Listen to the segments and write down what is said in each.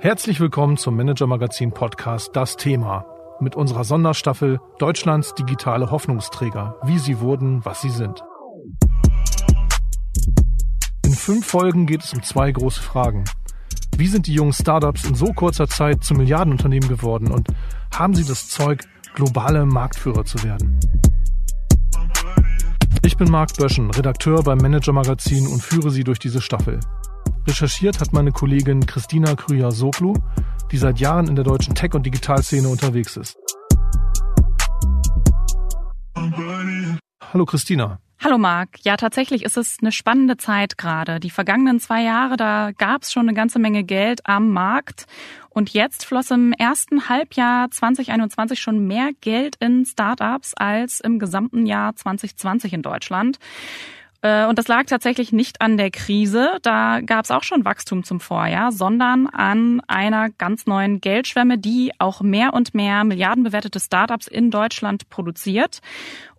Herzlich willkommen zum Manager Magazin Podcast Das Thema mit unserer Sonderstaffel Deutschlands digitale Hoffnungsträger, wie sie wurden, was sie sind. In fünf Folgen geht es um zwei große Fragen. Wie sind die jungen Startups in so kurzer Zeit zu Milliardenunternehmen geworden und haben sie das Zeug, globale Marktführer zu werden? Ich bin Marc Böschen, Redakteur beim Manager Magazin und führe Sie durch diese Staffel. Recherchiert hat meine Kollegin Christina Krüger-Soglu, die seit Jahren in der deutschen Tech- und Digitalszene unterwegs ist. Hallo Christina. Hallo Marc. Ja, tatsächlich ist es eine spannende Zeit gerade. Die vergangenen zwei Jahre, da gab es schon eine ganze Menge Geld am Markt. Und jetzt floss im ersten Halbjahr 2021 schon mehr Geld in Startups als im gesamten Jahr 2020 in Deutschland. Äh, und das lag tatsächlich nicht an der Krise, da gab es auch schon Wachstum zum Vorjahr, sondern an einer ganz neuen Geldschwemme, die auch mehr und mehr milliardenbewertete Startups in Deutschland produziert.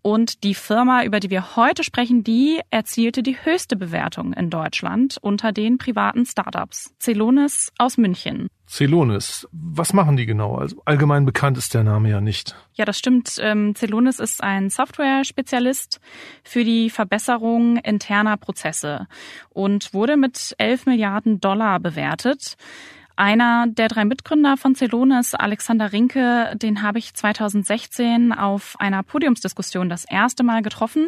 Und die Firma, über die wir heute sprechen, die erzielte die höchste Bewertung in Deutschland unter den privaten Startups. Celonis aus München. Celonis, was machen die genau? Also allgemein bekannt ist der Name ja nicht. Ja, das stimmt. Ähm, Celonis ist ein Software-Spezialist für die Verbesserung interner Prozesse und wurde mit 11 Milliarden Dollar bewertet. Einer der drei Mitgründer von Celonis, Alexander Rinke, den habe ich 2016 auf einer Podiumsdiskussion das erste Mal getroffen.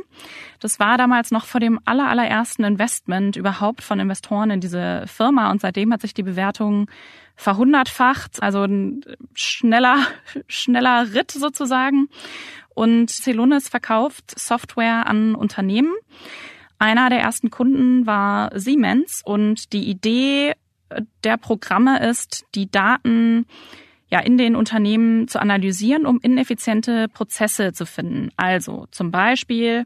Das war damals noch vor dem allerallerersten Investment überhaupt von Investoren in diese Firma und seitdem hat sich die Bewertung verhundertfacht, also ein schneller, schneller Ritt sozusagen. Und Celonis verkauft Software an Unternehmen. Einer der ersten Kunden war Siemens und die Idee der Programme ist, die Daten ja in den Unternehmen zu analysieren, um ineffiziente Prozesse zu finden. Also zum Beispiel,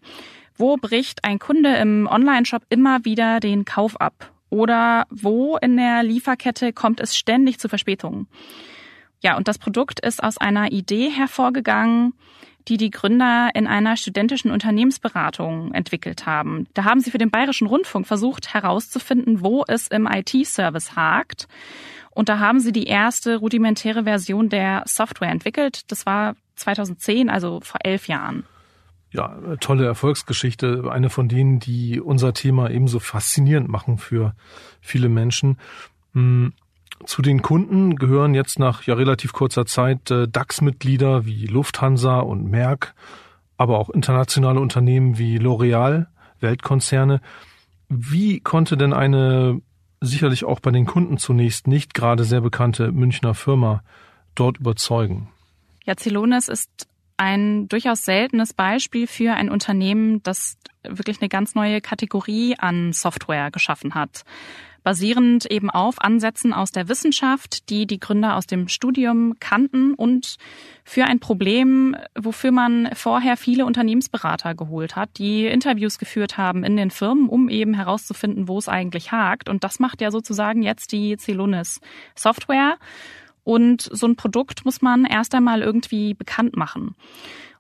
wo bricht ein Kunde im Online-Shop immer wieder den Kauf ab? Oder wo in der Lieferkette kommt es ständig zu Verspätungen? Ja, und das Produkt ist aus einer Idee hervorgegangen, die die Gründer in einer studentischen Unternehmensberatung entwickelt haben. Da haben sie für den Bayerischen Rundfunk versucht herauszufinden, wo es im IT-Service hakt. Und da haben sie die erste rudimentäre Version der Software entwickelt. Das war 2010, also vor elf Jahren. Ja, tolle Erfolgsgeschichte. Eine von denen, die unser Thema ebenso faszinierend machen für viele Menschen. Hm, zu den Kunden gehören jetzt nach ja relativ kurzer Zeit äh, DAX-Mitglieder wie Lufthansa und Merck, aber auch internationale Unternehmen wie L'Oreal, Weltkonzerne. Wie konnte denn eine sicherlich auch bei den Kunden zunächst nicht gerade sehr bekannte Münchner Firma dort überzeugen? Ja, Celonis ist ein durchaus seltenes Beispiel für ein Unternehmen, das wirklich eine ganz neue Kategorie an Software geschaffen hat basierend eben auf Ansätzen aus der Wissenschaft, die die Gründer aus dem Studium kannten und für ein Problem, wofür man vorher viele Unternehmensberater geholt hat, die Interviews geführt haben in den Firmen, um eben herauszufinden, wo es eigentlich hakt. Und das macht ja sozusagen jetzt die Celonis Software. Und so ein Produkt muss man erst einmal irgendwie bekannt machen.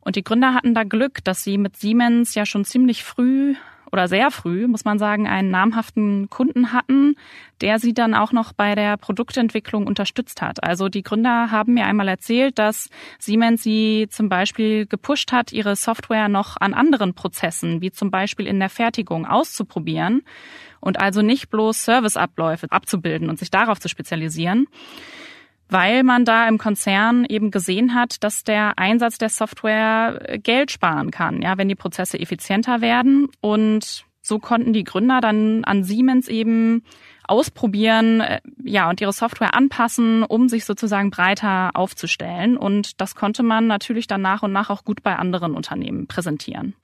Und die Gründer hatten da Glück, dass sie mit Siemens ja schon ziemlich früh oder sehr früh, muss man sagen, einen namhaften Kunden hatten, der sie dann auch noch bei der Produktentwicklung unterstützt hat. Also die Gründer haben mir einmal erzählt, dass Siemens sie zum Beispiel gepusht hat, ihre Software noch an anderen Prozessen, wie zum Beispiel in der Fertigung, auszuprobieren und also nicht bloß Serviceabläufe abzubilden und sich darauf zu spezialisieren weil man da im Konzern eben gesehen hat, dass der Einsatz der Software äh, Geld sparen kann, ja, wenn die Prozesse effizienter werden. Und so konnten die Gründer dann an Siemens eben ausprobieren, äh, ja, und ihre Software anpassen, um sich sozusagen breiter aufzustellen. Und das konnte man natürlich dann nach und nach auch gut bei anderen Unternehmen präsentieren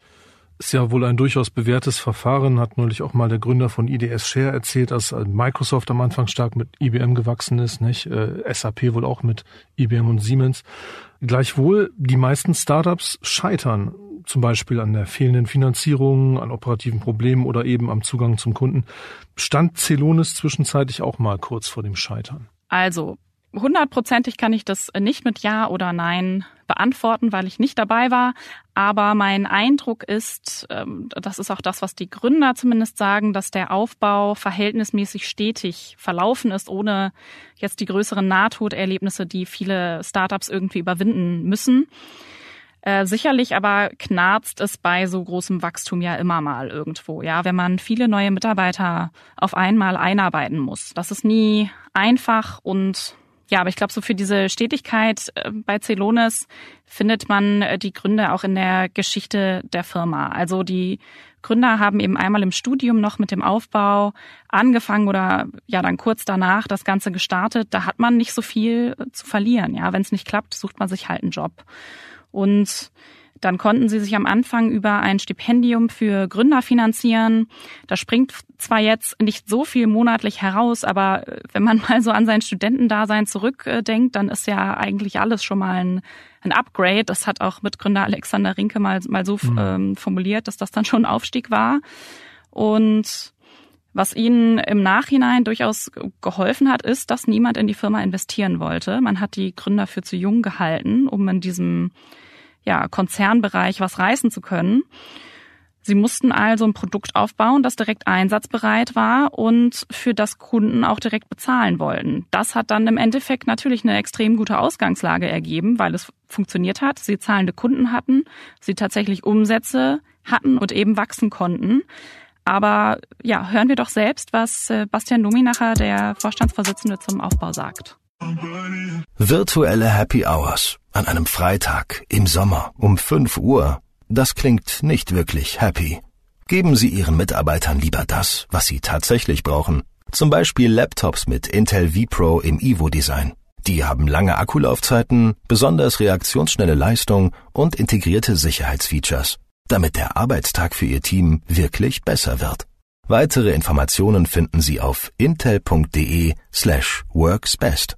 ist ja wohl ein durchaus bewährtes Verfahren, hat neulich auch mal der Gründer von IDS Share erzählt, dass Microsoft am Anfang stark mit IBM gewachsen ist, nicht? Äh, SAP wohl auch mit IBM und Siemens. Gleichwohl, die meisten Startups scheitern, zum Beispiel an der fehlenden Finanzierung, an operativen Problemen oder eben am Zugang zum Kunden. Stand Celonis zwischenzeitlich auch mal kurz vor dem Scheitern? Also, Hundertprozentig kann ich das nicht mit Ja oder Nein beantworten, weil ich nicht dabei war. Aber mein Eindruck ist, ähm, das ist auch das, was die Gründer zumindest sagen, dass der Aufbau verhältnismäßig stetig verlaufen ist, ohne jetzt die größeren Nahtoderlebnisse, die viele Startups irgendwie überwinden müssen. Äh, sicherlich aber knarzt es bei so großem Wachstum ja immer mal irgendwo. Ja, wenn man viele neue Mitarbeiter auf einmal einarbeiten muss. Das ist nie einfach und ja, aber ich glaube, so für diese Stetigkeit äh, bei Celonis findet man äh, die Gründe auch in der Geschichte der Firma. Also die Gründer haben eben einmal im Studium noch mit dem Aufbau angefangen oder ja dann kurz danach das Ganze gestartet. Da hat man nicht so viel zu verlieren. Ja, wenn es nicht klappt, sucht man sich halt einen Job. Und dann konnten sie sich am Anfang über ein Stipendium für Gründer finanzieren. Da springt zwar jetzt nicht so viel monatlich heraus, aber äh, wenn man mal so an sein Studentendasein zurückdenkt, dann ist ja eigentlich alles schon mal ein, ein Upgrade. Das hat auch Mitgründer Alexander Rinke mal, mal so mhm. ähm, formuliert, dass das dann schon ein Aufstieg war. Und was ihnen im Nachhinein durchaus geholfen hat, ist, dass niemand in die Firma investieren wollte. Man hat die Gründer für zu jung gehalten, um in diesem ja, Konzernbereich was reißen zu können. Sie mussten also ein Produkt aufbauen, das direkt einsatzbereit war und für das Kunden auch direkt bezahlen wollten. Das hat dann im Endeffekt natürlich eine extrem gute Ausgangslage ergeben, weil es funktioniert hat, sie zahlende Kunden hatten, sie tatsächlich Umsätze hatten und eben wachsen konnten. Aber ja, hören wir doch selbst, was äh, Bastian Dominacher, der Vorstandsvorsitzende zum Aufbau sagt. Virtuelle Happy Hours an einem Freitag im Sommer um 5 Uhr. Das klingt nicht wirklich happy. Geben Sie Ihren Mitarbeitern lieber das, was sie tatsächlich brauchen. Zum Beispiel Laptops mit Intel vPro im Ivo-Design. Die haben lange Akkulaufzeiten, besonders reaktionsschnelle Leistung und integrierte Sicherheitsfeatures, damit der Arbeitstag für Ihr Team wirklich besser wird. Weitere Informationen finden Sie auf intel.de slash worksbest.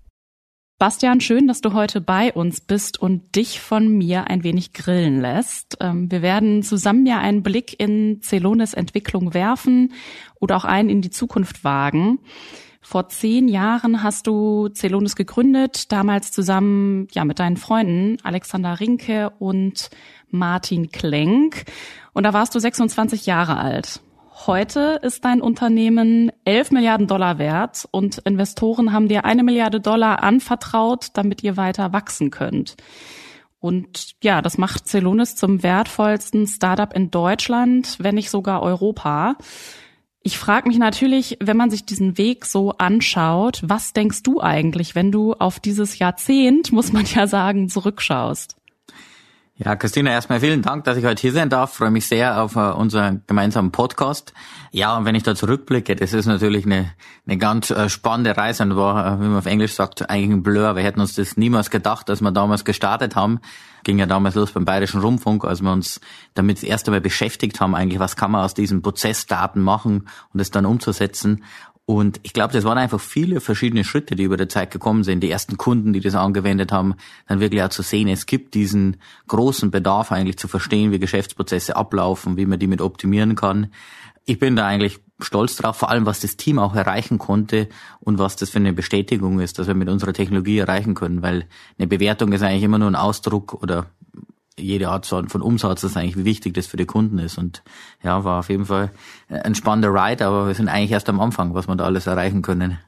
Bastian, schön, dass du heute bei uns bist und dich von mir ein wenig grillen lässt. Ähm, wir werden zusammen ja einen Blick in Celones Entwicklung werfen oder auch einen in die Zukunft wagen. Vor zehn Jahren hast du Celones gegründet, damals zusammen ja mit deinen Freunden Alexander Rinke und Martin Klenk. Und da warst du 26 Jahre alt. Heute ist dein Unternehmen 11 Milliarden Dollar wert und Investoren haben dir eine Milliarde Dollar anvertraut, damit ihr weiter wachsen könnt. Und ja, das macht Celonis zum wertvollsten Startup in Deutschland, wenn nicht sogar Europa. Ich frage mich natürlich, wenn man sich diesen Weg so anschaut, was denkst du eigentlich, wenn du auf dieses Jahrzehnt, muss man ja sagen, zurückschaust? Ja, Christina, erstmal vielen Dank, dass ich heute hier sein darf. Freue mich sehr auf uh, unseren gemeinsamen Podcast. Ja, und wenn ich da zurückblicke, das ist natürlich eine, eine ganz uh, spannende Reise und war, uh, wie man auf Englisch sagt, eigentlich ein Blur. Wir hätten uns das niemals gedacht, als wir damals gestartet haben. Ging ja damals los beim Bayerischen Rundfunk, als wir uns damit das erste Mal beschäftigt haben, eigentlich, was kann man aus diesen Prozessdaten machen und es dann umzusetzen. Und ich glaube, das waren einfach viele verschiedene Schritte, die über der Zeit gekommen sind. Die ersten Kunden, die das angewendet haben, dann wirklich auch zu sehen, es gibt diesen großen Bedarf eigentlich zu verstehen, wie Geschäftsprozesse ablaufen, wie man die mit optimieren kann. Ich bin da eigentlich stolz drauf, vor allem was das Team auch erreichen konnte und was das für eine Bestätigung ist, dass wir mit unserer Technologie erreichen können, weil eine Bewertung ist eigentlich immer nur ein Ausdruck oder jede Art von Umsatz ist eigentlich, wie wichtig das für die Kunden ist. Und ja, war auf jeden Fall ein spannender Ride, aber wir sind eigentlich erst am Anfang, was wir da alles erreichen können.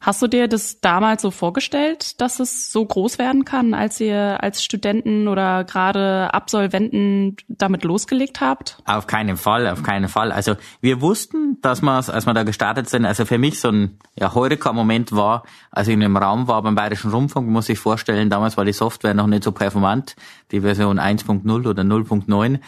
Hast du dir das damals so vorgestellt, dass es so groß werden kann, als ihr als Studenten oder gerade Absolventen damit losgelegt habt? Auf keinen Fall, auf keinen Fall. Also wir wussten, dass wir, als wir da gestartet sind, also für mich so ein ja, Heureka-Moment war, als ich in einem Raum war beim Bayerischen Rundfunk, muss ich vorstellen, damals war die Software noch nicht so performant, die Version 1.0 oder 0.9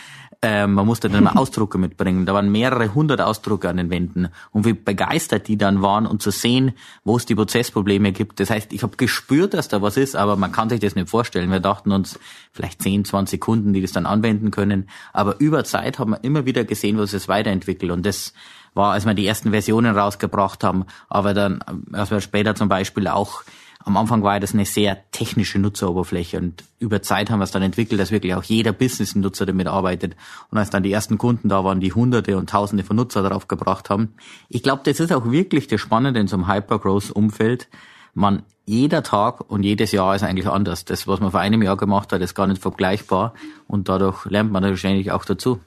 äh, man musste dann mal Ausdrucke mitbringen. Da waren mehrere hundert Ausdrucke an den Wänden. Und wie begeistert die dann waren und zu sehen, wo es die Prozessprobleme gibt. Das heißt, ich habe gespürt, dass da was ist, aber man kann sich das nicht vorstellen. Wir dachten uns vielleicht 10, 20 Kunden, die das dann anwenden können. Aber über Zeit haben wir immer wieder gesehen, was es weiterentwickelt. Und das war, als wir die ersten Versionen rausgebracht haben, aber dann, als wir später zum Beispiel auch am Anfang war das eine sehr technische Nutzeroberfläche und über Zeit haben wir es dann entwickelt, dass wirklich auch jeder Business-Nutzer damit arbeitet. Und als dann die ersten Kunden da waren, die Hunderte und Tausende von Nutzer darauf gebracht haben. Ich glaube, das ist auch wirklich das Spannende in so einem Hypergrowth-Umfeld. Man jeder Tag und jedes Jahr ist eigentlich anders. Das, was man vor einem Jahr gemacht hat, ist gar nicht vergleichbar und dadurch lernt man wahrscheinlich auch dazu.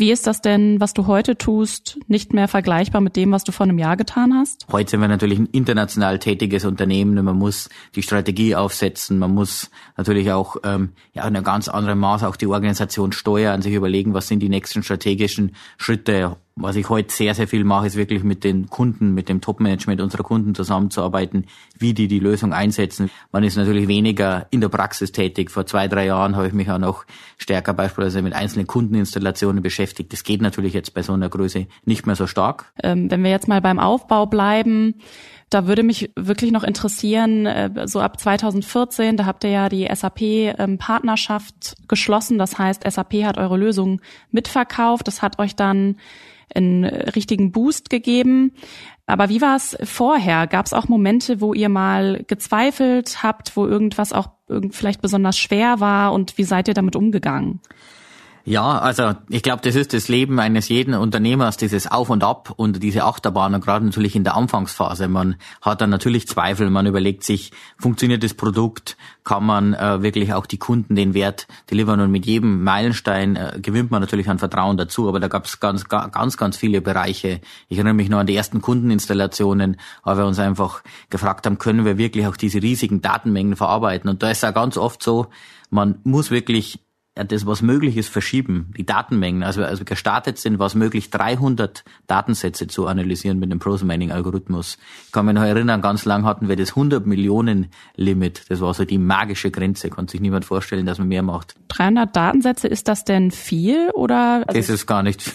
Wie ist das denn, was du heute tust, nicht mehr vergleichbar mit dem, was du vor einem Jahr getan hast? Heute sind wir natürlich ein international tätiges Unternehmen und man muss die Strategie aufsetzen, man muss natürlich auch ähm, ja, in einem ganz anderen Maß auch die Organisation steuern, sich überlegen, was sind die nächsten strategischen Schritte was ich heute sehr, sehr viel mache, ist wirklich mit den Kunden, mit dem Top-Management unserer Kunden zusammenzuarbeiten, wie die die Lösung einsetzen. Man ist natürlich weniger in der Praxis tätig. Vor zwei, drei Jahren habe ich mich auch noch stärker beispielsweise mit einzelnen Kundeninstallationen beschäftigt. Das geht natürlich jetzt bei so einer Größe nicht mehr so stark. Ähm, wenn wir jetzt mal beim Aufbau bleiben, da würde mich wirklich noch interessieren, äh, so ab 2014, da habt ihr ja die SAP-Partnerschaft ähm, geschlossen. Das heißt, SAP hat eure Lösung mitverkauft. Das hat euch dann einen richtigen Boost gegeben. Aber wie war es vorher? Gab es auch Momente, wo ihr mal gezweifelt habt, wo irgendwas auch vielleicht besonders schwer war und wie seid ihr damit umgegangen? Ja, also ich glaube, das ist das Leben eines jeden Unternehmers, dieses Auf und Ab und diese Achterbahn und gerade natürlich in der Anfangsphase. Man hat dann natürlich Zweifel, man überlegt sich, funktioniert das Produkt, kann man äh, wirklich auch die Kunden den Wert delivern und mit jedem Meilenstein äh, gewinnt man natürlich an Vertrauen dazu, aber da gab es ganz, ganz, ganz viele Bereiche. Ich erinnere mich noch an die ersten Kundeninstallationen, weil wir uns einfach gefragt haben, können wir wirklich auch diese riesigen Datenmengen verarbeiten und da ist ja ganz oft so, man muss wirklich das, was möglich ist, verschieben. Die Datenmengen, also als wir gestartet sind, war es möglich, 300 Datensätze zu analysieren mit dem Process Mining Algorithmus. Ich kann mich noch erinnern, ganz lang hatten wir das 100 Millionen Limit. Das war so die magische Grenze. Konnte sich niemand vorstellen, dass man mehr macht. 300 Datensätze, ist das denn viel oder? Also das ist gar nicht viel.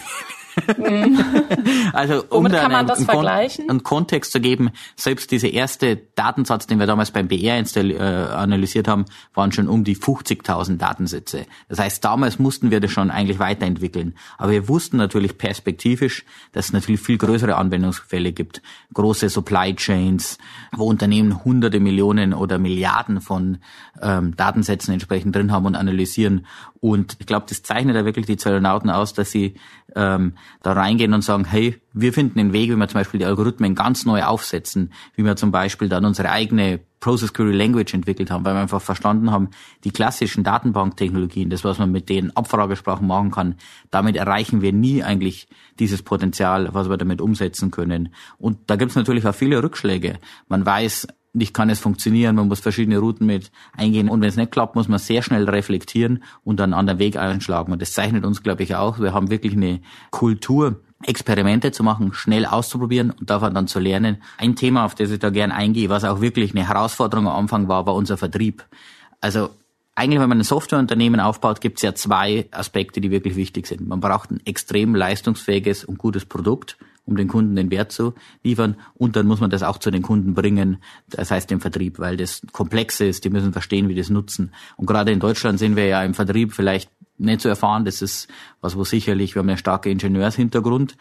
also um Womit man das einen, vergleichen? einen Kontext zu geben, selbst dieser erste Datensatz, den wir damals beim BR äh, analysiert haben, waren schon um die 50.000 Datensätze. Das heißt, damals mussten wir das schon eigentlich weiterentwickeln. Aber wir wussten natürlich perspektivisch, dass es natürlich viel größere Anwendungsfälle gibt. Große Supply Chains, wo Unternehmen hunderte Millionen oder Milliarden von ähm, Datensätzen entsprechend drin haben und analysieren. Und ich glaube, das zeichnet ja wirklich die Zellonauten aus, dass sie ähm, da reingehen und sagen, hey, wir finden einen Weg, wie wir zum Beispiel die Algorithmen ganz neu aufsetzen, wie wir zum Beispiel dann unsere eigene Process Query Language entwickelt haben, weil wir einfach verstanden haben, die klassischen Datenbanktechnologien, das, was man mit den Abfragesprachen machen kann, damit erreichen wir nie eigentlich dieses Potenzial, was wir damit umsetzen können. Und da gibt es natürlich auch viele Rückschläge. Man weiß, nicht kann es funktionieren, man muss verschiedene Routen mit eingehen und wenn es nicht klappt, muss man sehr schnell reflektieren und dann an den Weg einschlagen. Und das zeichnet uns, glaube ich, auch. Wir haben wirklich eine Kultur, Experimente zu machen, schnell auszuprobieren und davon dann zu lernen. Ein Thema, auf das ich da gern eingehe, was auch wirklich eine Herausforderung am Anfang war, war unser Vertrieb. Also eigentlich, wenn man ein Softwareunternehmen aufbaut, gibt es ja zwei Aspekte, die wirklich wichtig sind. Man braucht ein extrem leistungsfähiges und gutes Produkt um den Kunden den Wert zu liefern. Und dann muss man das auch zu den Kunden bringen, das heißt im Vertrieb, weil das komplexe ist, die müssen verstehen, wie das nutzen. Und gerade in Deutschland sind wir ja im Vertrieb vielleicht nicht zu erfahren. Das ist was, wo sicherlich, wir haben einen starken Ingenieurshintergrund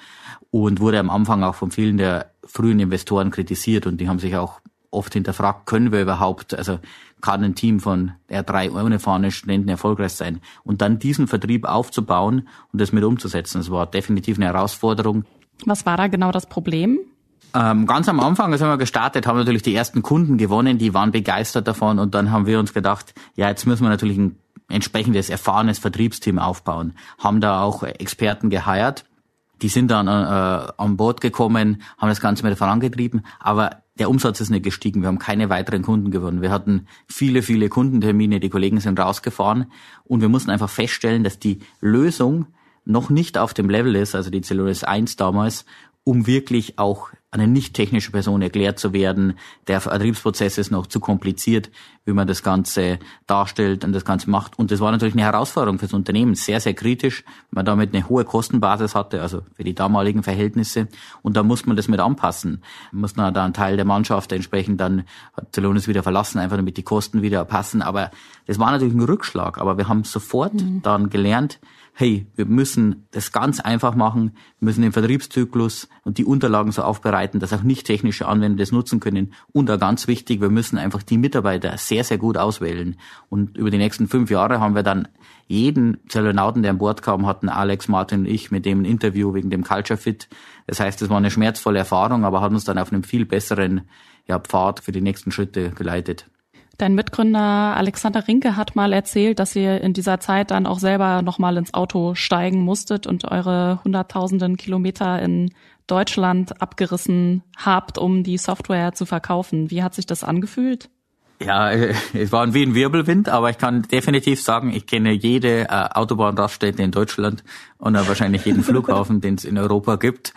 und wurde am Anfang auch von vielen der frühen Investoren kritisiert und die haben sich auch oft hinterfragt, können wir überhaupt, also kann ein Team von R3 unerfahrenen Studenten erfolgreich sein? Und dann diesen Vertrieb aufzubauen und das mit umzusetzen, das war definitiv eine Herausforderung. Was war da genau das Problem? Ähm, ganz am Anfang, als wir gestartet, haben wir natürlich die ersten Kunden gewonnen, die waren begeistert davon und dann haben wir uns gedacht, ja, jetzt müssen wir natürlich ein entsprechendes erfahrenes Vertriebsteam aufbauen. Haben da auch Experten geheiert. Die sind dann äh, an Bord gekommen, haben das Ganze mit vorangetrieben, aber der Umsatz ist nicht gestiegen. Wir haben keine weiteren Kunden gewonnen. Wir hatten viele, viele Kundentermine, die Kollegen sind rausgefahren und wir mussten einfach feststellen, dass die Lösung noch nicht auf dem Level ist, also die Celonis 1 damals, um wirklich auch eine nicht technische Person erklärt zu werden. Der Vertriebsprozess ist noch zu kompliziert, wie man das Ganze darstellt und das Ganze macht. Und das war natürlich eine Herausforderung fürs Unternehmen, sehr, sehr kritisch, weil man damit eine hohe Kostenbasis hatte, also für die damaligen Verhältnisse. Und da muss man das mit anpassen. Muss man da einen Teil der Mannschaft entsprechend dann hat Zelonis wieder verlassen, einfach damit die Kosten wieder passen. Aber das war natürlich ein Rückschlag. Aber wir haben sofort mhm. dann gelernt, hey, wir müssen das ganz einfach machen, wir müssen den Vertriebszyklus und die Unterlagen so aufbereiten, dass auch nicht technische Anwender das nutzen können. Und auch ganz wichtig, wir müssen einfach die Mitarbeiter sehr, sehr gut auswählen. Und über die nächsten fünf Jahre haben wir dann jeden Zellonauten, der an Bord kam, hatten Alex, Martin und ich mit dem ein Interview wegen dem Culture Fit. Das heißt, es war eine schmerzvolle Erfahrung, aber hat uns dann auf einem viel besseren ja, Pfad für die nächsten Schritte geleitet. Dein Mitgründer Alexander Rinke hat mal erzählt, dass ihr in dieser Zeit dann auch selber nochmal ins Auto steigen musstet und eure hunderttausenden Kilometer in Deutschland abgerissen habt, um die Software zu verkaufen. Wie hat sich das angefühlt? Ja, es war wie ein Wirbelwind, aber ich kann definitiv sagen, ich kenne jede äh, Autobahnraststätte in Deutschland und wahrscheinlich jeden Flughafen, den es in Europa gibt.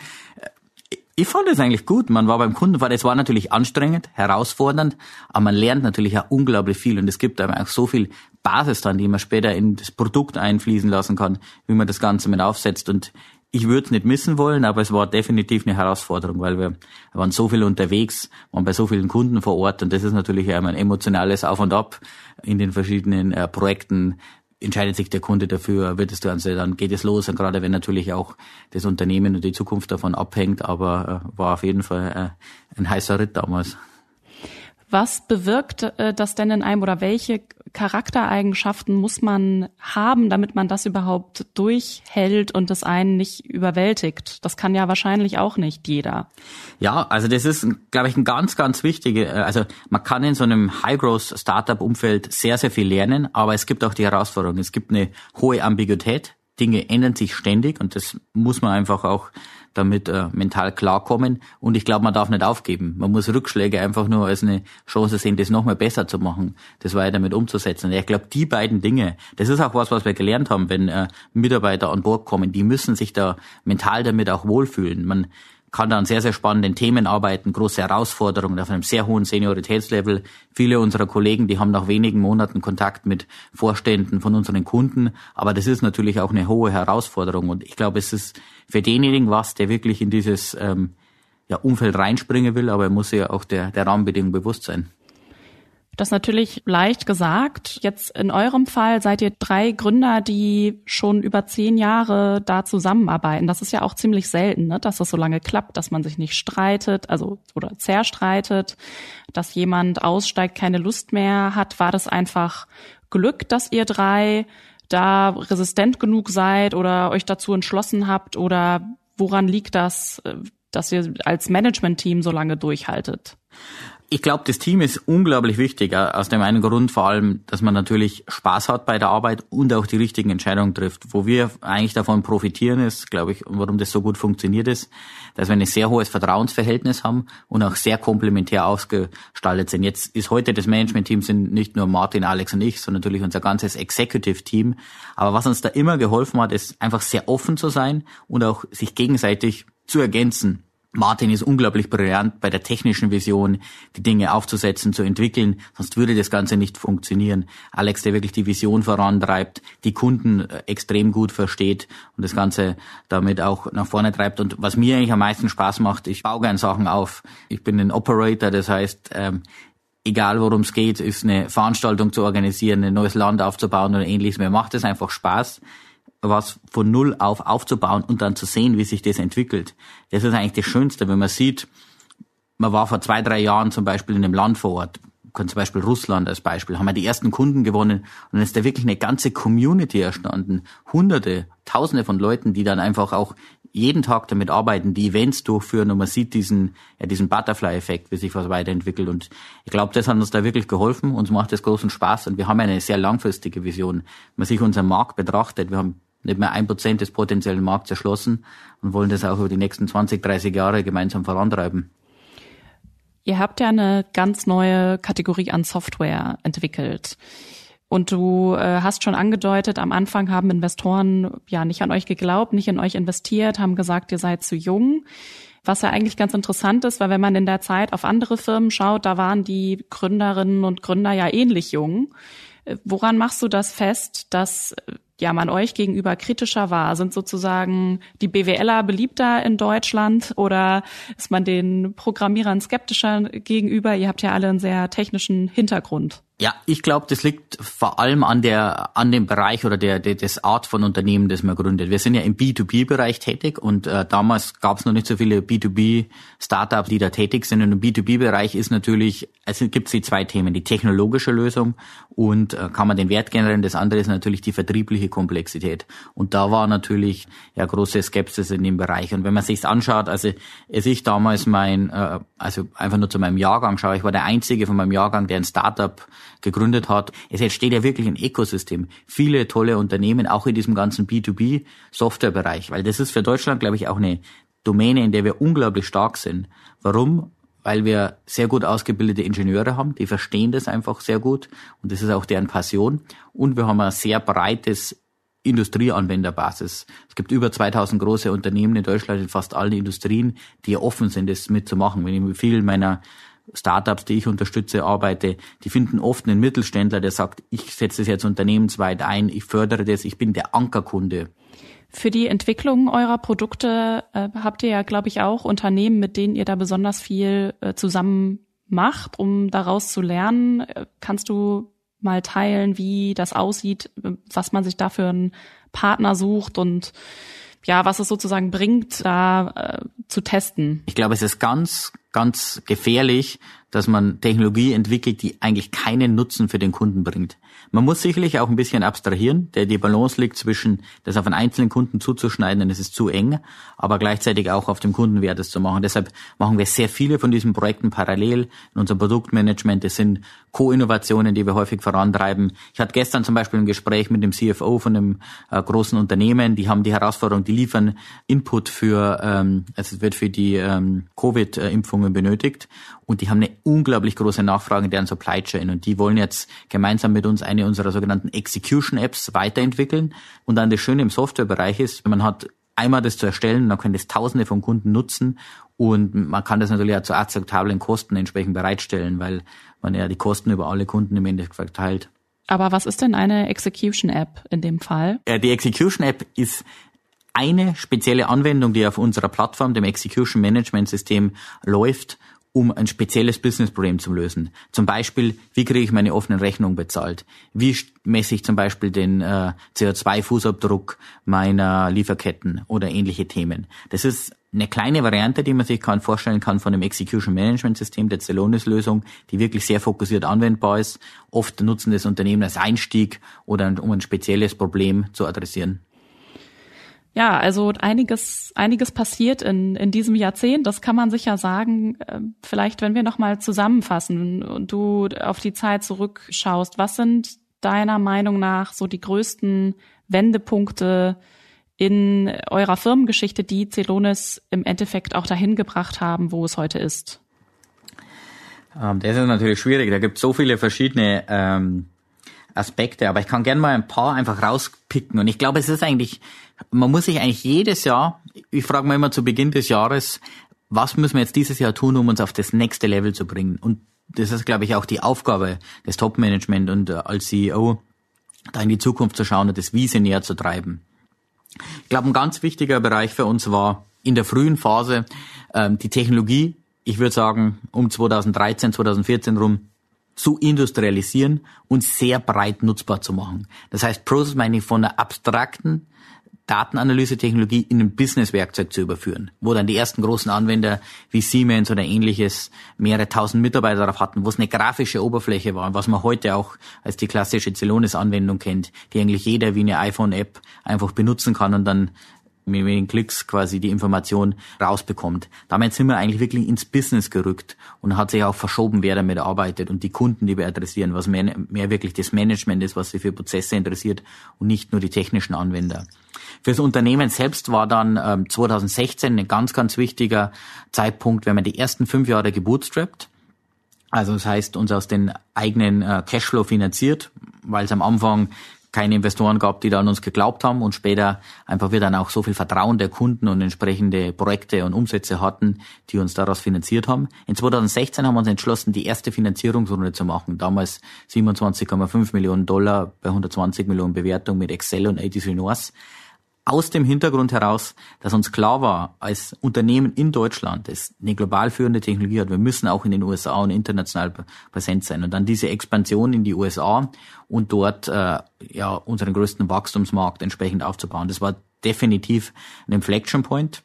Ich fand es eigentlich gut. Man war beim Kunden, es war natürlich anstrengend, herausfordernd, aber man lernt natürlich auch unglaublich viel und es gibt einem auch so viel Basis dann, die man später in das Produkt einfließen lassen kann, wie man das Ganze mit aufsetzt. Und ich würde es nicht missen wollen, aber es war definitiv eine Herausforderung, weil wir waren so viel unterwegs, waren bei so vielen Kunden vor Ort und das ist natürlich ein emotionales Auf und Ab in den verschiedenen äh, Projekten. Entscheidet sich der Kunde dafür, wird es Ganze, dann geht es los, und gerade wenn natürlich auch das Unternehmen und die Zukunft davon abhängt, aber äh, war auf jeden Fall äh, ein heißer Ritt damals. Was bewirkt äh, das denn in einem oder welche Charaktereigenschaften muss man haben, damit man das überhaupt durchhält und das einen nicht überwältigt? Das kann ja wahrscheinlich auch nicht jeder. Ja, also das ist, glaube ich, ein ganz, ganz wichtiger, äh, also man kann in so einem High-Growth-Startup-Umfeld sehr, sehr viel lernen, aber es gibt auch die Herausforderung. Es gibt eine hohe Ambiguität. Dinge ändern sich ständig und das muss man einfach auch damit äh, mental klarkommen. Und ich glaube, man darf nicht aufgeben. Man muss Rückschläge einfach nur als eine Chance sehen, das nochmal besser zu machen, das weiter damit umzusetzen. Ich glaube, die beiden Dinge, das ist auch was, was wir gelernt haben, wenn äh, Mitarbeiter an Bord kommen, die müssen sich da mental damit auch wohlfühlen. Man kann da an sehr, sehr spannenden Themen arbeiten, große Herausforderungen auf einem sehr hohen Senioritätslevel. Viele unserer Kollegen, die haben nach wenigen Monaten Kontakt mit Vorständen von unseren Kunden, aber das ist natürlich auch eine hohe Herausforderung und ich glaube, es ist für denjenigen was, der wirklich in dieses ähm, ja, Umfeld reinspringen will, aber er muss ja auch der, der Rahmenbedingungen bewusst sein. Das natürlich leicht gesagt. Jetzt in eurem Fall seid ihr drei Gründer, die schon über zehn Jahre da zusammenarbeiten. Das ist ja auch ziemlich selten, ne? dass das so lange klappt, dass man sich nicht streitet, also oder zerstreitet, dass jemand aussteigt, keine Lust mehr hat. War das einfach Glück, dass ihr drei da resistent genug seid oder euch dazu entschlossen habt oder woran liegt das, äh, dass ihr als Management-Team so lange durchhaltet? Ich glaube, das Team ist unglaublich wichtig, aus dem einen Grund vor allem, dass man natürlich Spaß hat bei der Arbeit und auch die richtigen Entscheidungen trifft. Wo wir eigentlich davon profitieren ist, glaube ich, warum das so gut funktioniert ist, dass wir ein sehr hohes Vertrauensverhältnis haben und auch sehr komplementär ausgestaltet sind. Jetzt ist heute das Management-Team sind nicht nur Martin, Alex und ich, sondern natürlich unser ganzes Executive-Team. Aber was uns da immer geholfen hat, ist einfach sehr offen zu sein und auch sich gegenseitig zu ergänzen Martin ist unglaublich brillant bei der technischen Vision, die Dinge aufzusetzen, zu entwickeln, sonst würde das Ganze nicht funktionieren. Alex, der wirklich die Vision vorantreibt, die Kunden äh, extrem gut versteht und das Ganze damit auch nach vorne treibt. Und was mir eigentlich am meisten Spaß macht, ich baue gern Sachen auf. Ich bin ein Operator, das heißt, ähm, egal worum es geht, ist eine Veranstaltung zu organisieren, ein neues Land aufzubauen oder ähnliches. Mir macht es einfach Spaß was von Null auf aufzubauen und dann zu sehen, wie sich das entwickelt. Das ist eigentlich das Schönste, wenn man sieht, man war vor zwei, drei Jahren zum Beispiel in einem Land vor Ort, zum Beispiel Russland als Beispiel, haben wir die ersten Kunden gewonnen und dann ist da wirklich eine ganze Community erstanden. Hunderte, Tausende von Leuten, die dann einfach auch jeden Tag damit arbeiten, die Events durchführen und man sieht diesen, ja, diesen Butterfly-Effekt, wie sich was weiterentwickelt. Und ich glaube, das hat uns da wirklich geholfen. Uns macht das großen Spaß und wir haben eine sehr langfristige Vision. Wenn man sich unseren Markt betrachtet, wir haben nicht mehr ein Prozent des potenziellen Markts erschlossen und wollen das auch über die nächsten 20, 30 Jahre gemeinsam vorantreiben. Ihr habt ja eine ganz neue Kategorie an Software entwickelt. Und du äh, hast schon angedeutet, am Anfang haben Investoren ja nicht an euch geglaubt, nicht in euch investiert, haben gesagt, ihr seid zu jung. Was ja eigentlich ganz interessant ist, weil wenn man in der Zeit auf andere Firmen schaut, da waren die Gründerinnen und Gründer ja ähnlich jung. Äh, woran machst du das fest, dass ja, man euch gegenüber kritischer war? Sind sozusagen die BWLer beliebter in Deutschland oder ist man den Programmierern skeptischer gegenüber? Ihr habt ja alle einen sehr technischen Hintergrund. Ja, ich glaube, das liegt vor allem an der an dem Bereich oder der, der des Art von Unternehmen, das man gründet. Wir sind ja im B2B-Bereich tätig und äh, damals gab es noch nicht so viele B2B-Startups, die da tätig sind. Und im B2B-Bereich ist natürlich, also gibt es die zwei Themen: die technologische Lösung und äh, kann man den Wert generieren. Das andere ist natürlich die vertriebliche Komplexität. Und da war natürlich ja große Skepsis in dem Bereich. Und wenn man sich's anschaut, also als ich damals mein, äh, also einfach nur zu meinem Jahrgang schaue, ich war der einzige von meinem Jahrgang, der ein Startup gegründet hat. Es entsteht ja wirklich ein Ökosystem. Viele tolle Unternehmen, auch in diesem ganzen B2B-Softwarebereich, weil das ist für Deutschland, glaube ich, auch eine Domäne, in der wir unglaublich stark sind. Warum? Weil wir sehr gut ausgebildete Ingenieure haben, die verstehen das einfach sehr gut und das ist auch deren Passion. Und wir haben ein sehr breites Industrieanwenderbasis. Es gibt über 2000 große Unternehmen in Deutschland in fast allen Industrien, die offen sind, das mitzumachen. Wenn ich mit vielen meiner Startups, die ich unterstütze, arbeite, die finden oft einen Mittelständler, der sagt, ich setze das jetzt unternehmensweit ein, ich fördere das, ich bin der Ankerkunde. Für die Entwicklung eurer Produkte äh, habt ihr ja, glaube ich, auch Unternehmen, mit denen ihr da besonders viel äh, zusammen macht, um daraus zu lernen. Äh, kannst du mal teilen, wie das aussieht, was man sich da für einen Partner sucht und ja, was es sozusagen bringt, da äh, zu testen? Ich glaube, es ist ganz, ganz gefährlich, dass man Technologie entwickelt, die eigentlich keinen Nutzen für den Kunden bringt. Man muss sicherlich auch ein bisschen abstrahieren, der die Balance liegt zwischen, das auf einen einzelnen Kunden zuzuschneiden, denn es ist zu eng, aber gleichzeitig auch auf dem Kundenwert es zu machen. Deshalb machen wir sehr viele von diesen Projekten parallel in unserem Produktmanagement. Das sind Co-Innovationen, die wir häufig vorantreiben. Ich hatte gestern zum Beispiel ein Gespräch mit dem CFO von einem äh, großen Unternehmen. Die haben die Herausforderung, die liefern Input für, ähm, also es wird für die ähm, Covid-Impfungen benötigt und die haben eine unglaublich große Nachfrage in deren Supply Chain und die wollen jetzt gemeinsam mit uns eine unserer sogenannten Execution Apps weiterentwickeln. Und dann das Schöne im Softwarebereich ist, man hat einmal das zu erstellen, dann können das Tausende von Kunden nutzen und man kann das natürlich auch zu akzeptablen Kosten entsprechend bereitstellen, weil man ja die Kosten über alle Kunden im Endeffekt verteilt. Aber was ist denn eine Execution App in dem Fall? Die Execution App ist eine spezielle Anwendung, die auf unserer Plattform, dem Execution Management System, läuft um ein spezielles Businessproblem zu lösen. Zum Beispiel, wie kriege ich meine offenen Rechnungen bezahlt? Wie messe ich zum Beispiel den äh, CO2-Fußabdruck meiner Lieferketten oder ähnliche Themen? Das ist eine kleine Variante, die man sich kann vorstellen kann von dem Execution Management System der Celonis-Lösung, die wirklich sehr fokussiert anwendbar ist. Oft nutzen das Unternehmen als Einstieg oder um ein spezielles Problem zu adressieren. Ja, also einiges, einiges passiert in, in diesem Jahrzehnt. Das kann man sicher sagen. Ähm, vielleicht, wenn wir nochmal zusammenfassen und du auf die Zeit zurückschaust, was sind deiner Meinung nach so die größten Wendepunkte in eurer Firmengeschichte, die Celonis im Endeffekt auch dahin gebracht haben, wo es heute ist? Ähm, das ist natürlich schwierig. Da gibt es so viele verschiedene ähm, Aspekte, aber ich kann gerne mal ein paar einfach rauspicken. Und ich glaube, es ist eigentlich man muss sich eigentlich jedes Jahr, ich frage mich immer zu Beginn des Jahres, was müssen wir jetzt dieses Jahr tun, um uns auf das nächste Level zu bringen? Und das ist, glaube ich, auch die Aufgabe des Top-Management und äh, als CEO, da in die Zukunft zu schauen und das visionär zu treiben. Ich glaube, ein ganz wichtiger Bereich für uns war in der frühen Phase ähm, die Technologie, ich würde sagen, um 2013, 2014 rum, zu industrialisieren und sehr breit nutzbar zu machen. Das heißt, Process Mining von einer abstrakten Datenanalyse-Technologie in ein Business-Werkzeug zu überführen, wo dann die ersten großen Anwender wie Siemens oder ähnliches mehrere tausend Mitarbeiter darauf hatten, wo es eine grafische Oberfläche war, was man heute auch als die klassische Celonis-Anwendung kennt, die eigentlich jeder wie eine iPhone-App einfach benutzen kann und dann mit wenigen Klicks quasi die Information rausbekommt. Damit sind wir eigentlich wirklich ins Business gerückt und hat sich auch verschoben, wer damit arbeitet und die Kunden, die wir adressieren, was mehr, mehr wirklich das Management ist, was sich für Prozesse interessiert und nicht nur die technischen Anwender. Fürs Unternehmen selbst war dann ähm, 2016 ein ganz, ganz wichtiger Zeitpunkt, wenn man die ersten fünf Jahre gebootstrapped. Also das heißt, uns aus den eigenen äh, Cashflow finanziert, weil es am Anfang keine Investoren gab, die da an uns geglaubt haben und später einfach wir dann auch so viel Vertrauen der Kunden und entsprechende Projekte und Umsätze hatten, die uns daraus finanziert haben. In 2016 haben wir uns entschlossen, die erste Finanzierungsrunde zu machen. Damals 27,5 Millionen Dollar bei 120 Millionen Bewertung mit Excel und ATC North aus dem Hintergrund heraus, dass uns klar war, als Unternehmen in Deutschland, das eine global führende Technologie hat, wir müssen auch in den USA und international präsent sein. Und dann diese Expansion in die USA und dort äh, ja unseren größten Wachstumsmarkt entsprechend aufzubauen. Das war definitiv ein Inflection Point.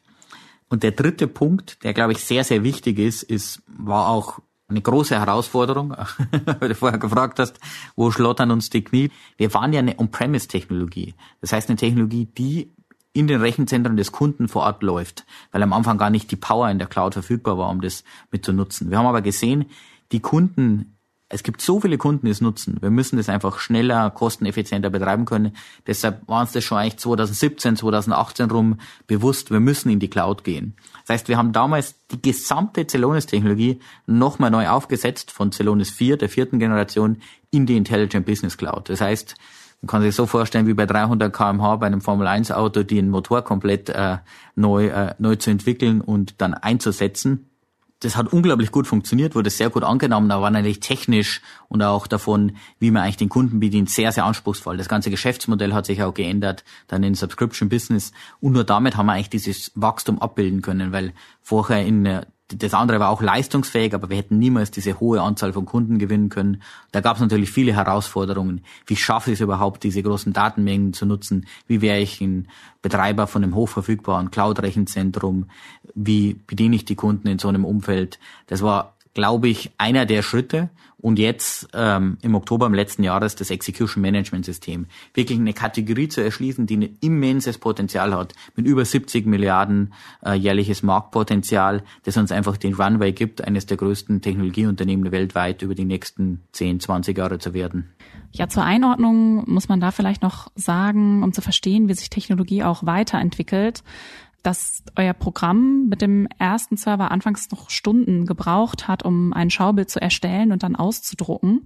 Und der dritte Punkt, der glaube ich sehr, sehr wichtig ist, ist, war auch eine große Herausforderung, weil du vorher gefragt hast, wo schlottern uns die Knie. Wir waren ja eine On-Premise-Technologie. Das heißt eine Technologie, die in den Rechenzentren des Kunden vor Ort läuft, weil am Anfang gar nicht die Power in der Cloud verfügbar war, um das mitzunutzen. Wir haben aber gesehen, die Kunden es gibt so viele Kunden, die es nutzen. Wir müssen das einfach schneller, kosteneffizienter betreiben können. Deshalb war uns das schon eigentlich 2017, 2018 rum bewusst, wir müssen in die Cloud gehen. Das heißt, wir haben damals die gesamte Celonis-Technologie nochmal neu aufgesetzt von Celonis 4, der vierten Generation, in die Intelligent Business Cloud. Das heißt, man kann sich so vorstellen, wie bei 300 kmh bei einem Formel-1-Auto, den Motor komplett äh, neu, äh, neu zu entwickeln und dann einzusetzen das hat unglaublich gut funktioniert, wurde sehr gut angenommen, aber war natürlich technisch und auch davon, wie man eigentlich den Kunden bedient, sehr, sehr anspruchsvoll. Das ganze Geschäftsmodell hat sich auch geändert, dann in Subscription Business und nur damit haben wir eigentlich dieses Wachstum abbilden können, weil vorher in das andere war auch leistungsfähig, aber wir hätten niemals diese hohe Anzahl von Kunden gewinnen können. Da gab es natürlich viele Herausforderungen. Wie schaffe ich es überhaupt, diese großen Datenmengen zu nutzen? Wie wäre ich ein Betreiber von einem hochverfügbaren Cloud-Rechenzentrum? Wie bediene ich die Kunden in so einem Umfeld? Das war, glaube ich, einer der Schritte und jetzt ähm, im Oktober im letzten Jahres das Execution Management System. Wirklich eine Kategorie zu erschließen, die ein immenses Potenzial hat, mit über 70 Milliarden äh, jährliches Marktpotenzial, das uns einfach den Runway gibt, eines der größten Technologieunternehmen weltweit über die nächsten 10, 20 Jahre zu werden. Ja, zur Einordnung muss man da vielleicht noch sagen, um zu verstehen, wie sich Technologie auch weiterentwickelt dass euer Programm mit dem ersten Server anfangs noch Stunden gebraucht hat, um ein Schaubild zu erstellen und dann auszudrucken.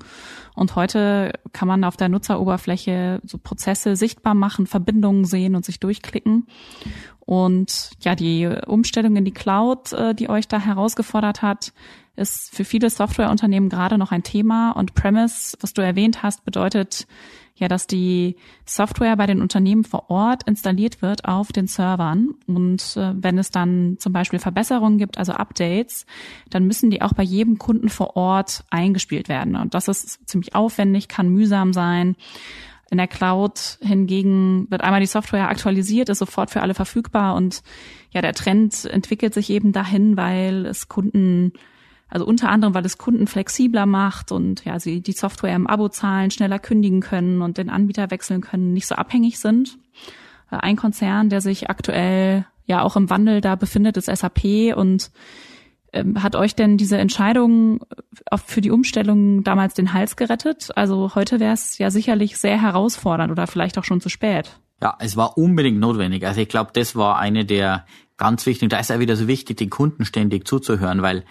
Und heute kann man auf der Nutzeroberfläche so Prozesse sichtbar machen, Verbindungen sehen und sich durchklicken. Und ja, die Umstellung in die Cloud, äh, die euch da herausgefordert hat, ist für viele Softwareunternehmen gerade noch ein Thema. Und Premise, was du erwähnt hast, bedeutet ja, dass die Software bei den Unternehmen vor Ort installiert wird auf den Servern. Und äh, wenn es dann zum Beispiel Verbesserungen gibt, also Updates, dann müssen die auch bei jedem Kunden vor Ort eingespielt werden. Und das ist ziemlich aufwendig, kann mühsam sein. In der Cloud hingegen wird einmal die Software aktualisiert, ist sofort für alle verfügbar und ja, der Trend entwickelt sich eben dahin, weil es Kunden also unter anderem, weil es Kunden flexibler macht und ja, sie die Software im Abo zahlen, schneller kündigen können und den Anbieter wechseln können, nicht so abhängig sind. Äh, ein Konzern, der sich aktuell ja auch im Wandel da befindet, ist SAP und ähm, hat euch denn diese Entscheidung äh, für die Umstellung damals den Hals gerettet? Also heute wäre es ja sicherlich sehr herausfordernd oder vielleicht auch schon zu spät. Ja, es war unbedingt notwendig. Also ich glaube, das war eine der ganz wichtigen, da ist ja wieder so wichtig, den Kunden ständig zuzuhören, weil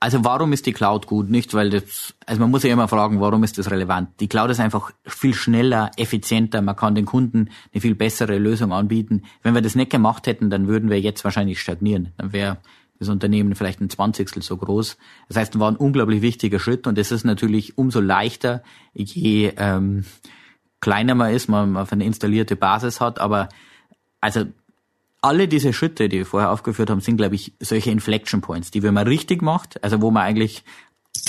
also warum ist die Cloud gut? Nicht, weil das, also man muss ja immer fragen, warum ist das relevant? Die Cloud ist einfach viel schneller, effizienter, man kann den Kunden eine viel bessere Lösung anbieten. Wenn wir das nicht gemacht hätten, dann würden wir jetzt wahrscheinlich stagnieren. Dann wäre das Unternehmen vielleicht ein Zwanzigstel so groß. Das heißt, war ein unglaublich wichtiger Schritt und es ist natürlich umso leichter, je ähm, kleiner man ist, man auf eine installierte Basis hat, aber also alle diese Schritte, die wir vorher aufgeführt haben, sind, glaube ich, solche Inflection Points, die wenn man richtig macht, also wo man eigentlich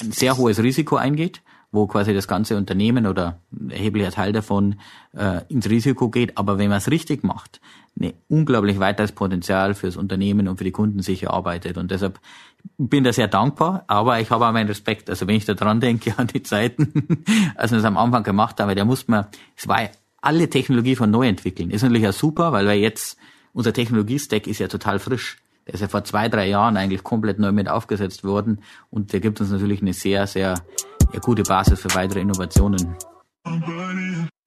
ein sehr hohes Risiko eingeht, wo quasi das ganze Unternehmen oder ein erheblicher Teil davon äh, ins Risiko geht, aber wenn man es richtig macht, ein unglaublich weiteres Potenzial fürs Unternehmen und für die Kunden sich erarbeitet. Und deshalb bin da sehr dankbar, aber ich habe auch meinen Respekt. Also wenn ich da dran denke an die Zeiten, als wir es am Anfang gemacht haben, da muss man, es war alle Technologie von neu entwickeln. Ist natürlich auch super, weil wir jetzt unser Technologiestack ist ja total frisch. Der ist ja vor zwei, drei Jahren eigentlich komplett neu mit aufgesetzt worden und der gibt uns natürlich eine sehr, sehr ja, gute Basis für weitere Innovationen.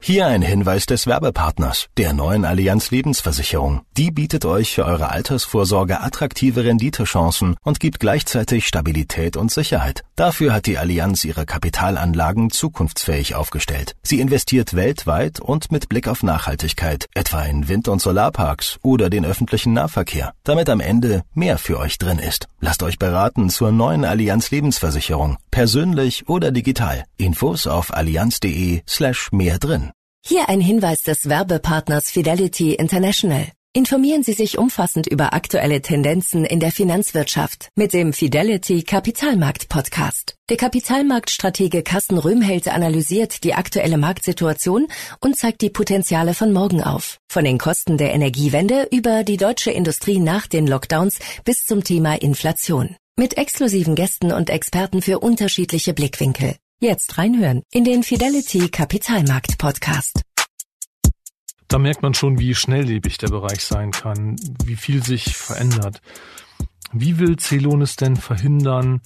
Hier ein Hinweis des Werbepartners, der neuen Allianz Lebensversicherung. Die bietet euch für eure Altersvorsorge attraktive Renditechancen und gibt gleichzeitig Stabilität und Sicherheit. Dafür hat die Allianz ihre Kapitalanlagen zukunftsfähig aufgestellt. Sie investiert weltweit und mit Blick auf Nachhaltigkeit, etwa in Wind- und Solarparks oder den öffentlichen Nahverkehr, damit am Ende mehr für euch drin ist. Lasst euch beraten zur neuen Allianz Lebensversicherung, persönlich oder digital. Infos auf allianz.de slash mehr drin. Hier ein Hinweis des Werbepartners Fidelity International. Informieren Sie sich umfassend über aktuelle Tendenzen in der Finanzwirtschaft mit dem Fidelity Kapitalmarkt Podcast. Der Kapitalmarktstratege Carsten Röhmheld analysiert die aktuelle Marktsituation und zeigt die Potenziale von morgen auf. Von den Kosten der Energiewende über die deutsche Industrie nach den Lockdowns bis zum Thema Inflation. Mit exklusiven Gästen und Experten für unterschiedliche Blickwinkel. Jetzt reinhören in den Fidelity Kapitalmarkt Podcast. Da merkt man schon, wie schnelllebig der Bereich sein kann, wie viel sich verändert. Wie will Celonis denn verhindern,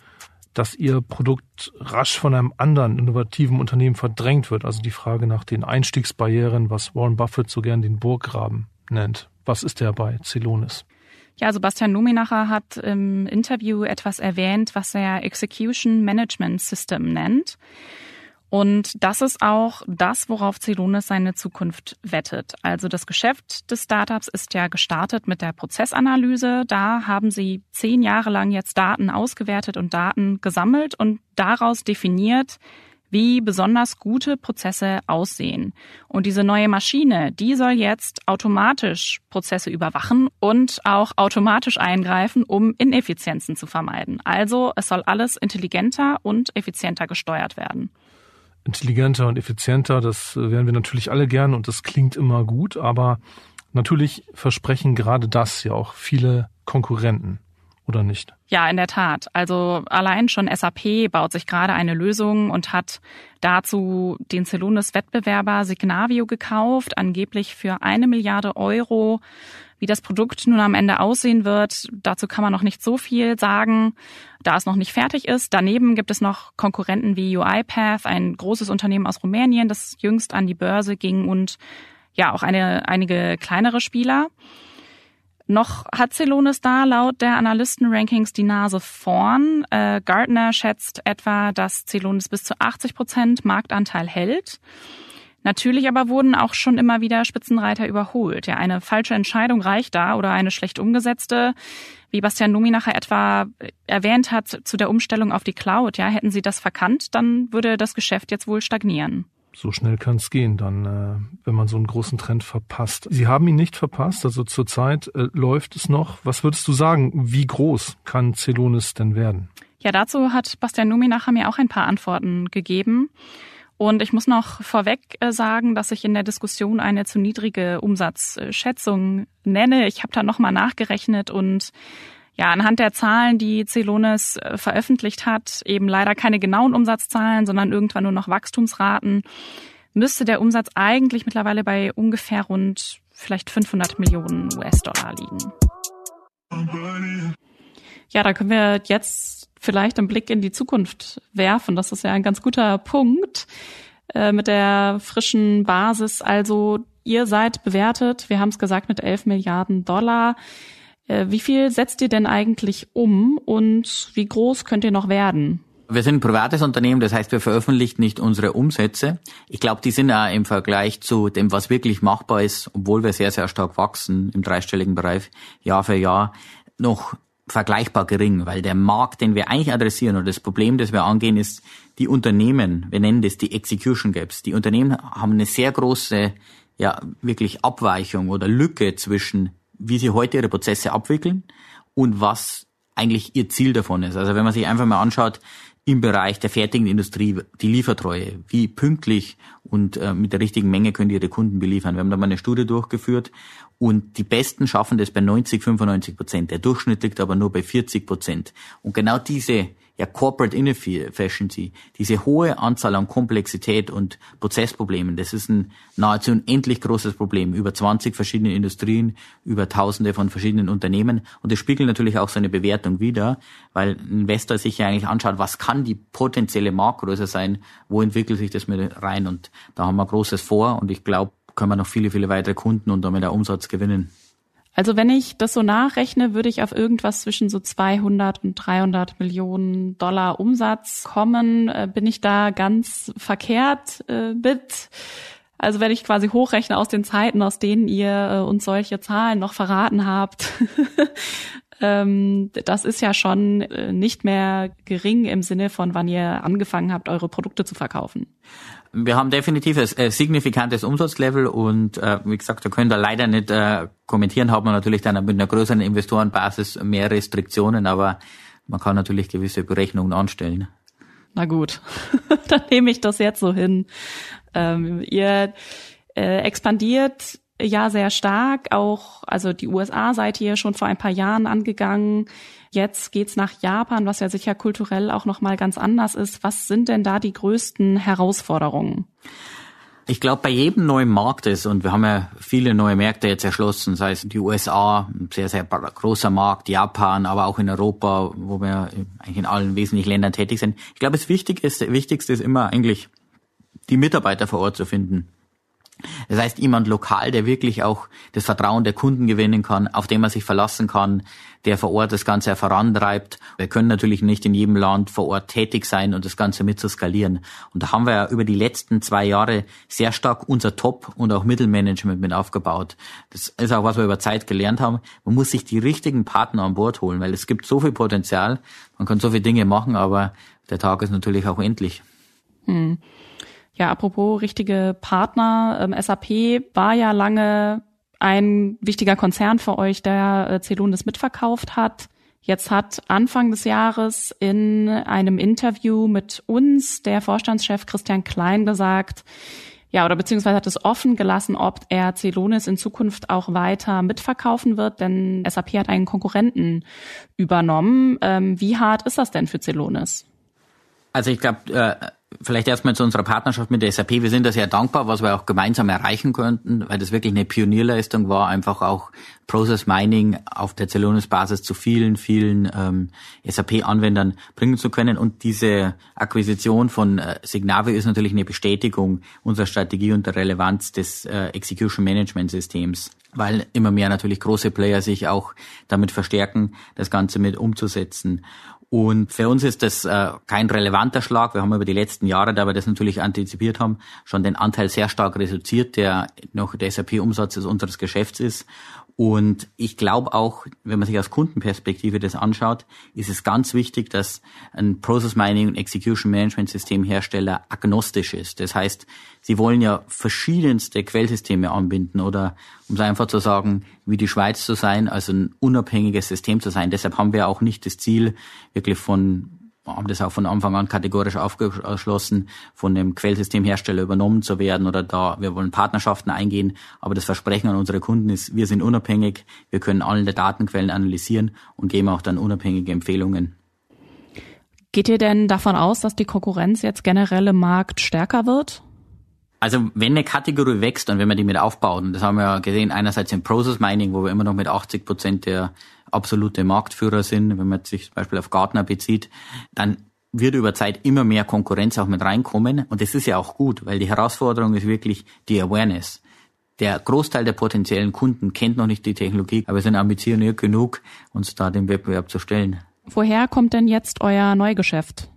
dass ihr Produkt rasch von einem anderen innovativen Unternehmen verdrängt wird? Also die Frage nach den Einstiegsbarrieren, was Warren Buffett so gern den Burggraben nennt. Was ist der bei Celonis? Ja, Sebastian Luminacher hat im Interview etwas erwähnt, was er Execution Management System nennt. Und das ist auch das, worauf Celonis seine Zukunft wettet. Also das Geschäft des Startups ist ja gestartet mit der Prozessanalyse. Da haben sie zehn Jahre lang jetzt Daten ausgewertet und Daten gesammelt und daraus definiert, wie besonders gute Prozesse aussehen. Und diese neue Maschine, die soll jetzt automatisch Prozesse überwachen und auch automatisch eingreifen, um Ineffizienzen zu vermeiden. Also es soll alles intelligenter und effizienter gesteuert werden. Intelligenter und effizienter, das wären wir natürlich alle gern und das klingt immer gut, aber natürlich versprechen gerade das ja auch viele Konkurrenten oder nicht? Ja, in der Tat. Also allein schon SAP baut sich gerade eine Lösung und hat dazu den Celonis-Wettbewerber Signavio gekauft, angeblich für eine Milliarde Euro. Wie das Produkt nun am Ende aussehen wird, dazu kann man noch nicht so viel sagen, da es noch nicht fertig ist. Daneben gibt es noch Konkurrenten wie UiPath, ein großes Unternehmen aus Rumänien, das jüngst an die Börse ging und ja auch eine, einige kleinere Spieler. Noch hat Celonis da laut der Analysten-Rankings die Nase vorn. Äh, Gartner schätzt etwa, dass Celonis bis zu 80 Prozent Marktanteil hält. Natürlich aber wurden auch schon immer wieder Spitzenreiter überholt. Ja, eine falsche Entscheidung reicht da oder eine schlecht umgesetzte. Wie Bastian Numi nachher etwa erwähnt hat zu der Umstellung auf die Cloud, ja, hätten sie das verkannt, dann würde das Geschäft jetzt wohl stagnieren so schnell kann es gehen, dann, äh, wenn man so einen großen Trend verpasst. Sie haben ihn nicht verpasst, also zurzeit äh, läuft es noch. Was würdest du sagen, wie groß kann Celonis denn werden? Ja, dazu hat Bastian Numi nachher mir auch ein paar Antworten gegeben. Und ich muss noch vorweg äh, sagen, dass ich in der Diskussion eine zu niedrige Umsatzschätzung nenne. Ich habe da nochmal nachgerechnet und ja, anhand der Zahlen, die Celonis äh, veröffentlicht hat, eben leider keine genauen Umsatzzahlen, sondern irgendwann nur noch Wachstumsraten, müsste der Umsatz eigentlich mittlerweile bei ungefähr rund vielleicht 500 Millionen US-Dollar liegen. Ja, da können wir jetzt vielleicht einen Blick in die Zukunft werfen. Das ist ja ein ganz guter Punkt äh, mit der frischen Basis. Also ihr seid bewertet, wir haben es gesagt, mit 11 Milliarden Dollar. Äh, wie viel setzt ihr denn eigentlich um und wie groß könnt ihr noch werden? Wir sind ein privates Unternehmen, das heißt, wir veröffentlichen nicht unsere Umsätze. Ich glaube, die sind auch im Vergleich zu dem, was wirklich machbar ist, obwohl wir sehr, sehr stark wachsen im dreistelligen Bereich Jahr für Jahr, noch vergleichbar gering, weil der Markt, den wir eigentlich adressieren oder das Problem, das wir angehen, ist, die Unternehmen, wir nennen das die Execution Gaps, die Unternehmen haben eine sehr große, ja, wirklich Abweichung oder Lücke zwischen wie sie heute ihre Prozesse abwickeln und was eigentlich ihr Ziel davon ist. Also wenn man sich einfach mal anschaut, im Bereich der fertigen Industrie, die Liefertreue, wie pünktlich und äh, mit der richtigen Menge können die ihre Kunden beliefern. Wir haben da mal eine Studie durchgeführt und die Besten schaffen das bei 90, 95 Prozent. Der Durchschnitt liegt aber nur bei 40 Prozent. Und genau diese ja, Corporate Inefficiency, diese hohe Anzahl an Komplexität und Prozessproblemen, das ist ein nahezu unendlich großes Problem. Über 20 verschiedene Industrien, über Tausende von verschiedenen Unternehmen. Und das spiegelt natürlich auch seine Bewertung wider, weil ein Investor sich ja eigentlich anschaut, was kann die potenzielle Marktgröße sein, wo entwickelt sich das mit rein. Und da haben wir Großes vor und ich glaube, können wir noch viele, viele weitere Kunden und damit auch Umsatz gewinnen. Also wenn ich das so nachrechne, würde ich auf irgendwas zwischen so 200 und 300 Millionen Dollar Umsatz kommen. Äh, bin ich da ganz verkehrt äh, mit? Also wenn ich quasi hochrechne aus den Zeiten, aus denen ihr äh, uns solche Zahlen noch verraten habt, Ähm, das ist ja schon äh, nicht mehr gering im Sinne von, wann ihr angefangen habt, eure Produkte zu verkaufen. Wir haben definitiv ein signifikantes Umsatzlevel und äh, wie gesagt, da können wir leider nicht äh, kommentieren, hat man natürlich dann mit einer größeren Investorenbasis mehr Restriktionen, aber man kann natürlich gewisse Berechnungen anstellen. Na gut, dann nehme ich das jetzt so hin. Ähm, ihr äh, expandiert ja sehr stark, auch also die USA seid ihr schon vor ein paar Jahren angegangen. Jetzt geht's nach Japan, was ja sicher kulturell auch noch mal ganz anders ist. Was sind denn da die größten Herausforderungen? Ich glaube, bei jedem neuen Markt ist, und wir haben ja viele neue Märkte jetzt erschlossen, sei es die USA, ein sehr, sehr großer Markt, Japan, aber auch in Europa, wo wir eigentlich in allen wesentlichen Ländern tätig sind. Ich glaube, das Wichtigste ist, Wichtigste ist immer eigentlich, die Mitarbeiter vor Ort zu finden. Das heißt, jemand lokal, der wirklich auch das Vertrauen der Kunden gewinnen kann, auf den man sich verlassen kann, der vor Ort das Ganze vorantreibt. Wir können natürlich nicht in jedem Land vor Ort tätig sein und das Ganze mit zu skalieren. Und da haben wir ja über die letzten zwei Jahre sehr stark unser Top- und auch Mittelmanagement mit aufgebaut. Das ist auch, was wir über Zeit gelernt haben. Man muss sich die richtigen Partner an Bord holen, weil es gibt so viel Potenzial. Man kann so viele Dinge machen, aber der Tag ist natürlich auch endlich. Hm. Ja, apropos richtige Partner, ähm, SAP war ja lange ein wichtiger Konzern für euch, der äh, Celonis mitverkauft hat. Jetzt hat Anfang des Jahres in einem Interview mit uns der Vorstandschef Christian Klein gesagt, ja, oder beziehungsweise hat es offen gelassen, ob er Celonis in Zukunft auch weiter mitverkaufen wird, denn SAP hat einen Konkurrenten übernommen. Ähm, wie hart ist das denn für Celonis? Also ich glaube, äh, vielleicht erstmal zu unserer Partnerschaft mit der SAP. Wir sind da sehr dankbar, was wir auch gemeinsam erreichen konnten, weil das wirklich eine Pionierleistung war, einfach auch Process Mining auf der Celonis-Basis zu vielen, vielen ähm, SAP-Anwendern bringen zu können. Und diese Akquisition von äh, ist natürlich eine Bestätigung unserer Strategie und der Relevanz des äh, Execution Management Systems, weil immer mehr natürlich große Player sich auch damit verstärken, das Ganze mit umzusetzen. Und für uns ist das äh, kein relevanter Schlag. Wir haben über die letzten Jahre, da wir das natürlich antizipiert haben, schon den Anteil sehr stark reduziert, der noch der SAP-Umsatz unseres Geschäfts ist. Und ich glaube auch, wenn man sich aus Kundenperspektive das anschaut, ist es ganz wichtig, dass ein Process Mining und Execution Management System Hersteller agnostisch ist. Das heißt, sie wollen ja verschiedenste Quellsysteme anbinden oder, um es einfach zu sagen, wie die Schweiz zu sein, also ein unabhängiges System zu sein. Deshalb haben wir auch nicht das Ziel, wirklich von haben das auch von Anfang an kategorisch aufgeschlossen, von dem Quellsystemhersteller übernommen zu werden oder da, wir wollen Partnerschaften eingehen. Aber das Versprechen an unsere Kunden ist, wir sind unabhängig, wir können alle der Datenquellen analysieren und geben auch dann unabhängige Empfehlungen. Geht ihr denn davon aus, dass die Konkurrenz jetzt generell im Markt stärker wird? Also wenn eine Kategorie wächst und wenn man die mit aufbaut, und das haben wir ja gesehen, einerseits im Process Mining, wo wir immer noch mit 80 Prozent der absolute Marktführer sind, wenn man sich zum Beispiel auf Gartner bezieht, dann wird über Zeit immer mehr Konkurrenz auch mit reinkommen. Und das ist ja auch gut, weil die Herausforderung ist wirklich die Awareness. Der Großteil der potenziellen Kunden kennt noch nicht die Technologie, aber sind ambitioniert genug, uns da dem Wettbewerb zu stellen. Woher kommt denn jetzt euer Neugeschäft?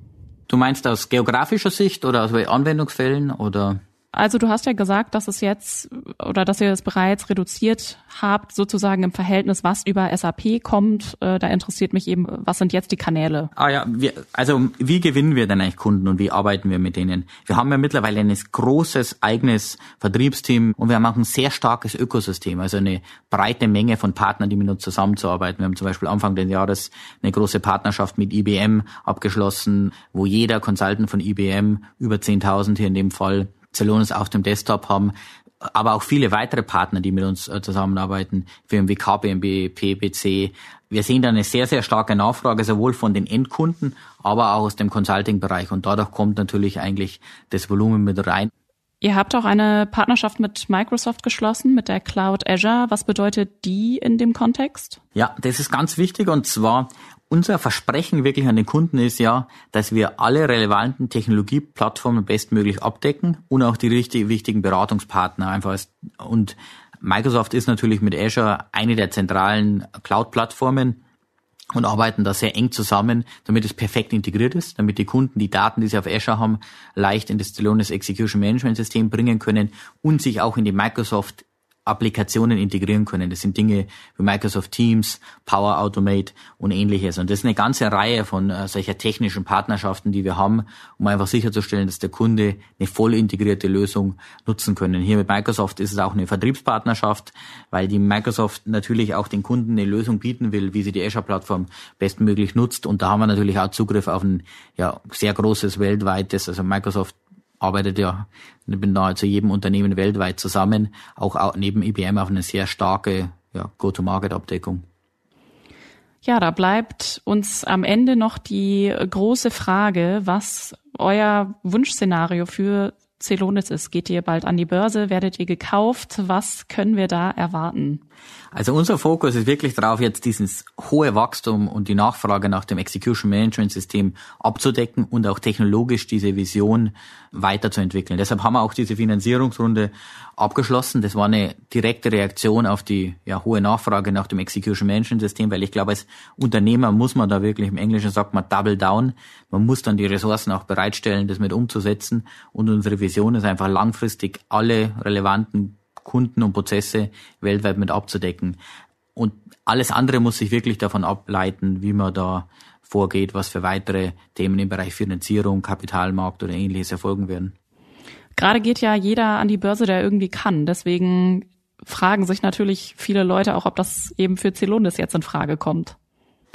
Du meinst aus geografischer Sicht oder aus Anwendungsfällen oder? Also du hast ja gesagt, dass es jetzt oder dass ihr es bereits reduziert habt, sozusagen im Verhältnis, was über SAP kommt. Äh, da interessiert mich eben, was sind jetzt die Kanäle? Ah ja, wir, also wie gewinnen wir denn eigentlich Kunden und wie arbeiten wir mit denen? Wir haben ja mittlerweile ein großes eigenes Vertriebsteam und wir haben auch ein sehr starkes Ökosystem, also eine breite Menge von Partnern, die mit uns zusammenzuarbeiten. Wir haben zum Beispiel Anfang des Jahres eine große Partnerschaft mit IBM abgeschlossen, wo jeder Consultant von IBM über 10.000 hier in dem Fall Celonis auf dem Desktop haben, aber auch viele weitere Partner, die mit uns äh, zusammenarbeiten, Firmen wie KPMB, PwC. Wir sehen da eine sehr, sehr starke Nachfrage, sowohl von den Endkunden, aber auch aus dem Consulting-Bereich. Und dadurch kommt natürlich eigentlich das Volumen mit rein. Ihr habt auch eine Partnerschaft mit Microsoft geschlossen, mit der Cloud Azure. Was bedeutet die in dem Kontext? Ja, das ist ganz wichtig. Und zwar unser Versprechen wirklich an den Kunden ist ja, dass wir alle relevanten Technologieplattformen bestmöglich abdecken und auch die richtig wichtigen Beratungspartner einfach. Und Microsoft ist natürlich mit Azure eine der zentralen Cloud-Plattformen und arbeiten da sehr eng zusammen, damit es perfekt integriert ist, damit die Kunden die Daten, die sie auf Azure haben, leicht in das Celonis Execution Management System bringen können und sich auch in die Microsoft Applikationen integrieren können. Das sind Dinge wie Microsoft Teams, Power Automate und ähnliches. Und das ist eine ganze Reihe von äh, solcher technischen Partnerschaften, die wir haben, um einfach sicherzustellen, dass der Kunde eine voll integrierte Lösung nutzen können. Hier mit Microsoft ist es auch eine Vertriebspartnerschaft, weil die Microsoft natürlich auch den Kunden eine Lösung bieten will, wie sie die Azure-Plattform bestmöglich nutzt. Und da haben wir natürlich auch Zugriff auf ein ja, sehr großes weltweites, also Microsoft arbeitet ja mit nahezu jedem Unternehmen weltweit zusammen, auch neben IBM auf eine sehr starke ja, Go-to-Market-Abdeckung. Ja, da bleibt uns am Ende noch die große Frage, was euer Wunschszenario für Celonis. Geht ihr bald an die Börse? Werdet ihr gekauft? Was können wir da erwarten? Also unser Fokus ist wirklich darauf, jetzt dieses hohe Wachstum und die Nachfrage nach dem Execution Management System abzudecken und auch technologisch diese Vision weiterzuentwickeln. Deshalb haben wir auch diese Finanzierungsrunde abgeschlossen. Das war eine direkte Reaktion auf die ja, hohe Nachfrage nach dem Execution Management System, weil ich glaube, als Unternehmer muss man da wirklich, im Englischen sagt man Double Down. Man muss dann die Ressourcen auch bereitstellen, das mit umzusetzen. Und unsere Vision ist einfach langfristig alle relevanten Kunden und Prozesse weltweit mit abzudecken. Und alles andere muss sich wirklich davon ableiten, wie man da vorgeht, was für weitere Themen im Bereich Finanzierung, Kapitalmarkt oder ähnliches erfolgen werden. Gerade geht ja jeder an die Börse, der irgendwie kann. Deswegen fragen sich natürlich viele Leute auch, ob das eben für Celonis jetzt in Frage kommt.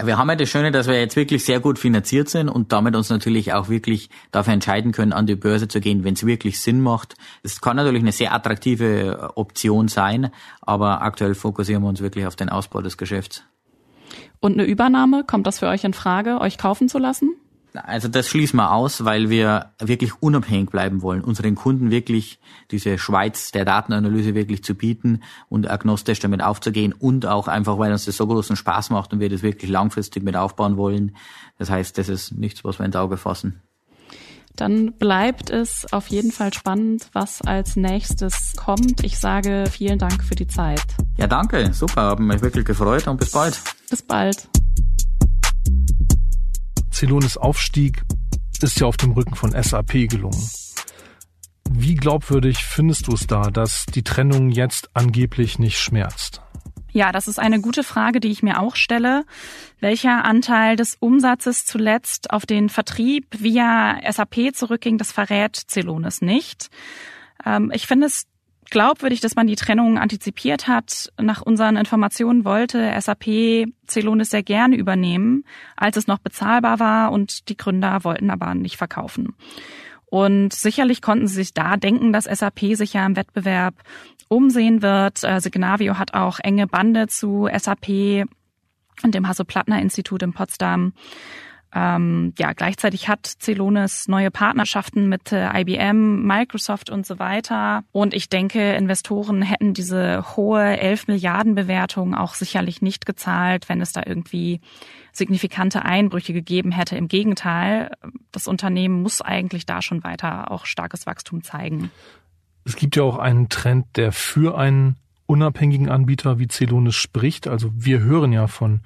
Wir haben ja das Schöne, dass wir jetzt wirklich sehr gut finanziert sind und damit uns natürlich auch wirklich dafür entscheiden können, an die Börse zu gehen, wenn es wirklich Sinn macht. Es kann natürlich eine sehr attraktive Option sein, aber aktuell fokussieren wir uns wirklich auf den Ausbau des Geschäfts. Und eine Übernahme, kommt das für euch in Frage, euch kaufen zu lassen? Also das schließen wir aus, weil wir wirklich unabhängig bleiben wollen, unseren Kunden wirklich diese Schweiz der Datenanalyse wirklich zu bieten und agnostisch damit aufzugehen und auch einfach, weil uns das so großen Spaß macht und wir das wirklich langfristig mit aufbauen wollen. Das heißt, das ist nichts, was wir ins Auge fassen. Dann bleibt es auf jeden Fall spannend, was als nächstes kommt. Ich sage vielen Dank für die Zeit. Ja, danke. Super. Haben mich wirklich gefreut und bis bald. Bis bald. Celonis Aufstieg ist ja auf dem Rücken von SAP gelungen. Wie glaubwürdig findest du es da, dass die Trennung jetzt angeblich nicht schmerzt? Ja, das ist eine gute Frage, die ich mir auch stelle. Welcher Anteil des Umsatzes zuletzt auf den Vertrieb via SAP zurückging, das verrät Celonis nicht. Ähm, ich finde es glaubwürdig, dass man die Trennung antizipiert hat. Nach unseren Informationen wollte SAP Celonis sehr gerne übernehmen, als es noch bezahlbar war und die Gründer wollten aber nicht verkaufen. Und sicherlich konnten sie sich da denken, dass SAP sich ja im Wettbewerb umsehen wird. Äh, Signavio hat auch enge Bande zu SAP und dem Hasso-Plattner-Institut in Potsdam. Ähm, ja, gleichzeitig hat Celonis neue Partnerschaften mit äh, IBM, Microsoft und so weiter. Und ich denke, Investoren hätten diese hohe 11 Milliarden Bewertung auch sicherlich nicht gezahlt, wenn es da irgendwie signifikante Einbrüche gegeben hätte. Im Gegenteil, das Unternehmen muss eigentlich da schon weiter auch starkes Wachstum zeigen. Es gibt ja auch einen Trend, der für einen unabhängigen Anbieter wie Celonis spricht. Also wir hören ja von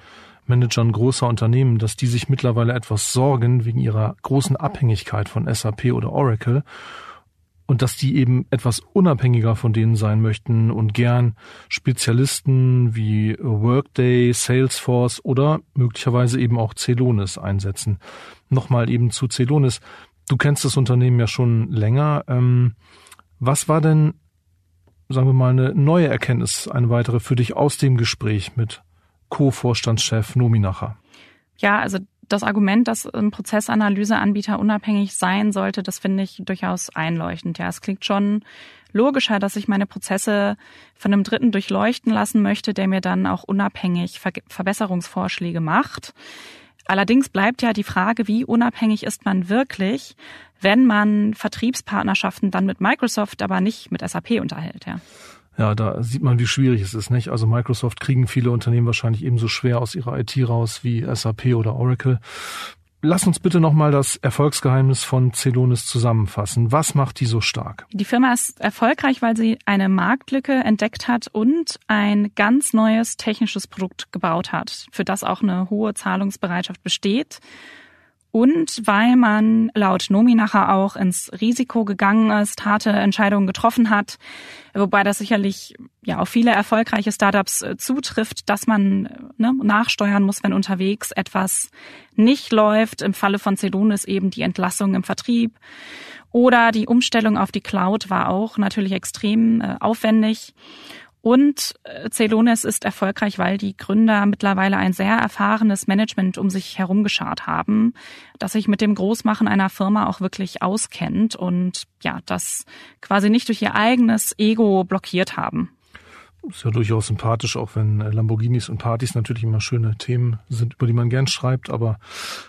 Managern großer Unternehmen, dass die sich mittlerweile etwas sorgen wegen ihrer großen Abhängigkeit von SAP oder Oracle und dass die eben etwas unabhängiger von denen sein möchten und gern Spezialisten wie Workday, Salesforce oder möglicherweise eben auch Celonis einsetzen. Nochmal eben zu Celonis. Du kennst das Unternehmen ja schon länger. Ähm, was war denn, sagen wir mal, eine neue Erkenntnis, eine weitere für dich aus dem Gespräch mit Co-Vorstandschef Nominacher. Ja, also das Argument, dass ein Prozessanalyseanbieter unabhängig sein sollte, das finde ich durchaus einleuchtend. Ja, es klingt schon logischer, dass ich meine Prozesse von einem Dritten durchleuchten lassen möchte, der mir dann auch unabhängig Ver Verbesserungsvorschläge macht. Allerdings bleibt ja die Frage, wie unabhängig ist man wirklich, wenn man Vertriebspartnerschaften dann mit Microsoft, aber nicht mit SAP unterhält, ja. Ja, da sieht man, wie schwierig es ist, nicht? Also Microsoft kriegen viele Unternehmen wahrscheinlich ebenso schwer aus ihrer IT raus wie SAP oder Oracle. Lass uns bitte nochmal das Erfolgsgeheimnis von Celonis zusammenfassen. Was macht die so stark? Die Firma ist erfolgreich, weil sie eine Marktlücke entdeckt hat und ein ganz neues technisches Produkt gebaut hat, für das auch eine hohe Zahlungsbereitschaft besteht und weil man laut Nominacher auch ins Risiko gegangen ist, harte Entscheidungen getroffen hat, wobei das sicherlich ja auf viele erfolgreiche Startups äh, zutrifft, dass man ne, nachsteuern muss, wenn unterwegs etwas nicht läuft. Im Falle von Celonis eben die Entlassung im Vertrieb oder die Umstellung auf die Cloud war auch natürlich extrem äh, aufwendig. Und äh, Celonis ist erfolgreich, weil die Gründer mittlerweile ein sehr erfahrenes Management um sich herum geschart haben, das sich mit dem Großmachen einer Firma auch wirklich auskennt und ja, das quasi nicht durch ihr eigenes Ego blockiert haben. Ist ja durchaus sympathisch, auch wenn äh, Lamborghinis und Partys natürlich immer schöne Themen sind, über die man gern schreibt, aber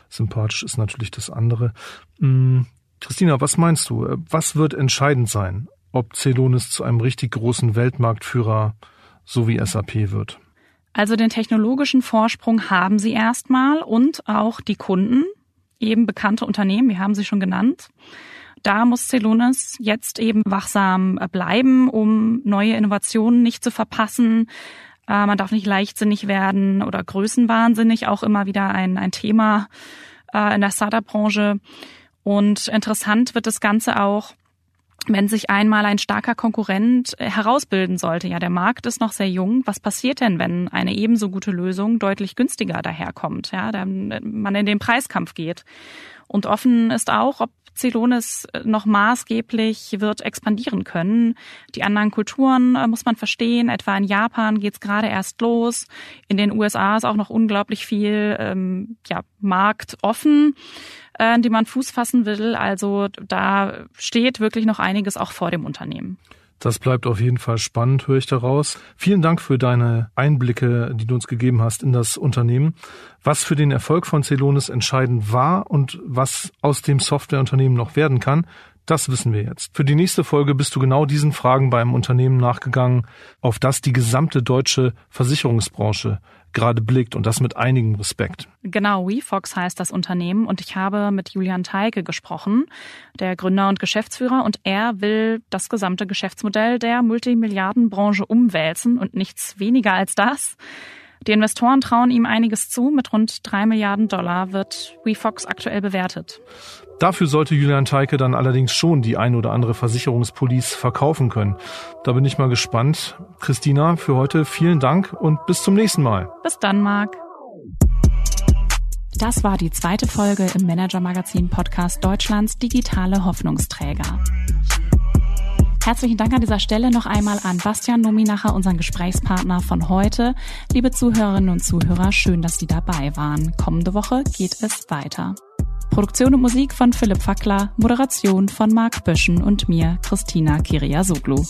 sympathisch ist natürlich das andere. Hm, Christina, was meinst du? Äh, was wird entscheidend sein? Ob Celonis zu einem richtig großen Weltmarktführer so wie SAP wird? Also den technologischen Vorsprung haben sie erstmal und auch die Kunden, eben bekannte Unternehmen, wir haben sie schon genannt. Da muss Celonis jetzt eben wachsam bleiben, um neue Innovationen nicht zu verpassen. Äh, man darf nicht leichtsinnig werden oder größenwahnsinnig, auch immer wieder ein, ein Thema äh, in der Startup-Branche. Und interessant wird das Ganze auch, wenn sich einmal ein starker Konkurrent äh, herausbilden sollte, ja, der Markt ist noch sehr jung, was passiert denn, wenn eine ebenso gute Lösung deutlich günstiger daherkommt, ja, dann äh, man in den Preiskampf geht. Und offen ist auch, ob Celonis äh, noch maßgeblich wird expandieren können. Die anderen Kulturen muss man verstehen. Etwa in Japan geht's gerade erst los. In den USA ist auch noch unglaublich viel ähm, ja, Markt offen äh, in die man Fuß fassen will. Also da steht wirklich noch einiges auch vor dem Unternehmen. Das bleibt auf jeden Fall spannend, höre ich daraus. Vielen Dank für deine Einblicke, die du uns gegeben hast in das Unternehmen. Was für den Erfolg von Celonis entscheidend war und was aus dem Softwareunternehmen noch werden kann, das wissen wir jetzt. Für die nächste Folge bist du genau diesen Fragen beim Unternehmen nachgegangen, auf das die gesamte deutsche Versicherungsbranche gerade blickt und das mit einigem Respekt. Genau, WeFox heißt das Unternehmen und ich habe mit Julian Teike gesprochen, der Gründer und Geschäftsführer und er will das gesamte Geschäftsmodell der Multimilliardenbranche umwälzen und nichts weniger als das. Die Investoren trauen ihm einiges zu. Mit rund drei Milliarden Dollar wird WeFox aktuell bewertet. Dafür sollte Julian Teike dann allerdings schon die ein oder andere Versicherungspolice verkaufen können. Da bin ich mal gespannt. Christina, für heute vielen Dank und bis zum nächsten Mal. Bis dann, Marc. Das war die zweite Folge im Manager Magazin Podcast Deutschlands digitale Hoffnungsträger. Herzlichen Dank an dieser Stelle noch einmal an Bastian Nominacher, unseren Gesprächspartner von heute. Liebe Zuhörerinnen und Zuhörer, schön, dass Sie dabei waren. Kommende Woche geht es weiter. Produktion und Musik von Philipp Fackler, Moderation von Marc Böschen und mir, Christina Kiriasoglu.